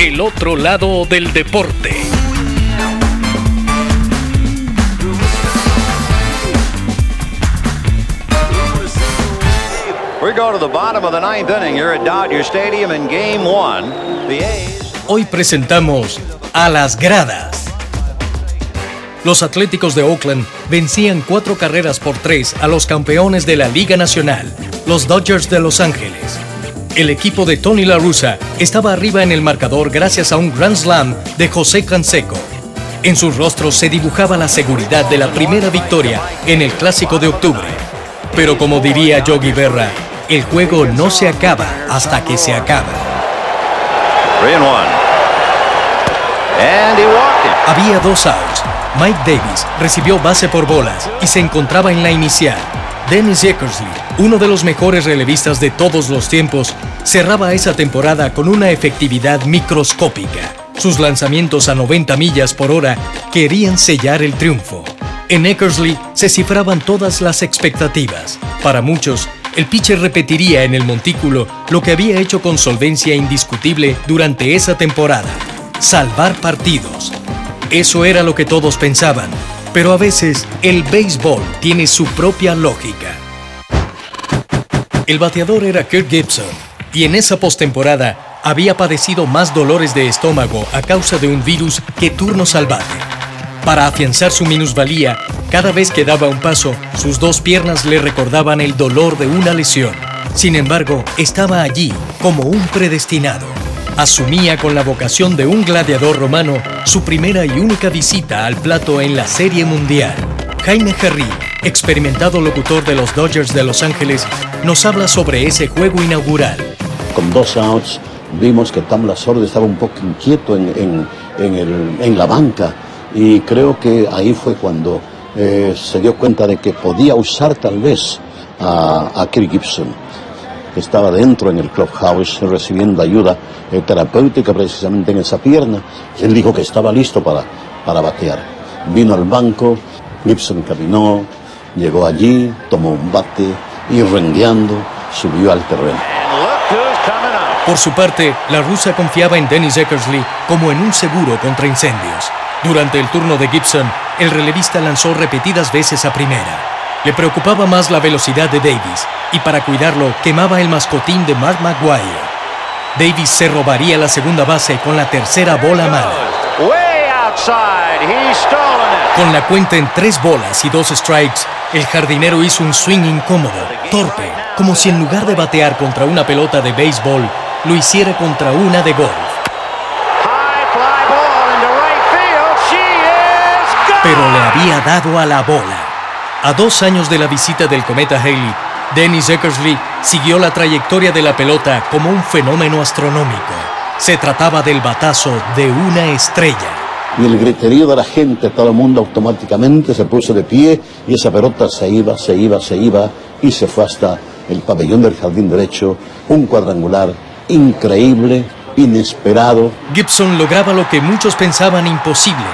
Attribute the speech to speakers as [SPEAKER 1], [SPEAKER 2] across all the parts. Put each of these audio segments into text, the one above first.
[SPEAKER 1] El otro lado del deporte. Hoy presentamos a las gradas. Los Atléticos de Oakland vencían cuatro carreras por tres a los campeones de la Liga Nacional, los Dodgers de Los Ángeles. El equipo de Tony La Russa estaba arriba en el marcador gracias a un Grand Slam de José Canseco. En sus rostros se dibujaba la seguridad de la primera victoria en el Clásico de octubre. Pero como diría Yogi Berra, el juego no se acaba hasta que se acaba. Había dos outs. Mike Davis recibió base por bolas y se encontraba en la inicial. Dennis Eckersley, uno de los mejores relevistas de todos los tiempos, cerraba esa temporada con una efectividad microscópica. Sus lanzamientos a 90 millas por hora querían sellar el triunfo. En Eckersley se cifraban todas las expectativas. Para muchos, el pitcher repetiría en el montículo lo que había hecho con solvencia indiscutible durante esa temporada, salvar partidos. Eso era lo que todos pensaban, pero a veces el béisbol tiene su propia lógica. El bateador era Kirk Gibson, y en esa postemporada había padecido más dolores de estómago a causa de un virus que turnos al. Para afianzar su minusvalía, cada vez que daba un paso, sus dos piernas le recordaban el dolor de una lesión. Sin embargo, estaba allí como un predestinado. Asumía con la vocación de un gladiador romano su primera y única visita al plato en la Serie Mundial. Jaime Herrí, experimentado locutor de los Dodgers de Los Ángeles, nos habla sobre ese juego inaugural.
[SPEAKER 2] con dos outs, vimos que Tam Lasorda estaba un poco inquieto en, en- en la banca y creo que ahí fue cuando eh, se dio cuenta de que podía usar tal vez a, a Kirk Gibson, que estaba dentro en el clubhouse recibiendo ayuda eh, terapéutica precisamente en esa pierna. Él dijo que estaba listo para, para batear. Vino al banco, Gibson caminó, llegó allí, tomó un bate y rengueando subió al terreno.
[SPEAKER 1] Por su parte, la rusa confiaba en Dennis Eckersley como en un seguro contra incendios. Durante el turno de Gibson, el relevista lanzó repetidas veces a primera. Le preocupaba más la velocidad de Davis y para cuidarlo quemaba el mascotín de Mark Maguire. Davis se robaría la segunda base con la tercera bola mala. Con la cuenta en tres bolas y dos strikes, el jardinero hizo un swing incómodo, torpe, como si en lugar de batear contra una pelota de béisbol, lo hiciera contra una de golf. Pero le había dado a la bola. A dos años de la visita del cometa Haley, Dennis Eckersley siguió la trayectoria de la pelota como un fenómeno astronómico. Se trataba del batazo de una estrella.
[SPEAKER 2] Y el griterío de la gente, todo el mundo automáticamente se puso de pie y esa pelota se iba, se iba, se iba y se fue hasta el pabellón del jardín derecho, un cuadrangular increíble, inesperado.
[SPEAKER 1] Gibson lograba lo que muchos pensaban imposible,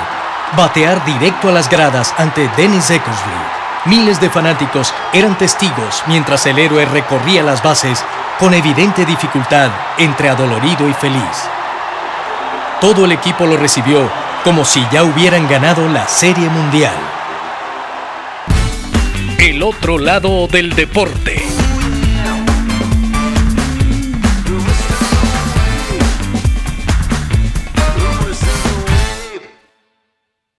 [SPEAKER 1] batear directo a las gradas ante Dennis Eckersley. Miles de fanáticos eran testigos mientras el héroe recorría las bases con evidente dificultad entre adolorido y feliz. Todo el equipo lo recibió como si ya hubieran ganado la Serie Mundial. El otro lado del deporte.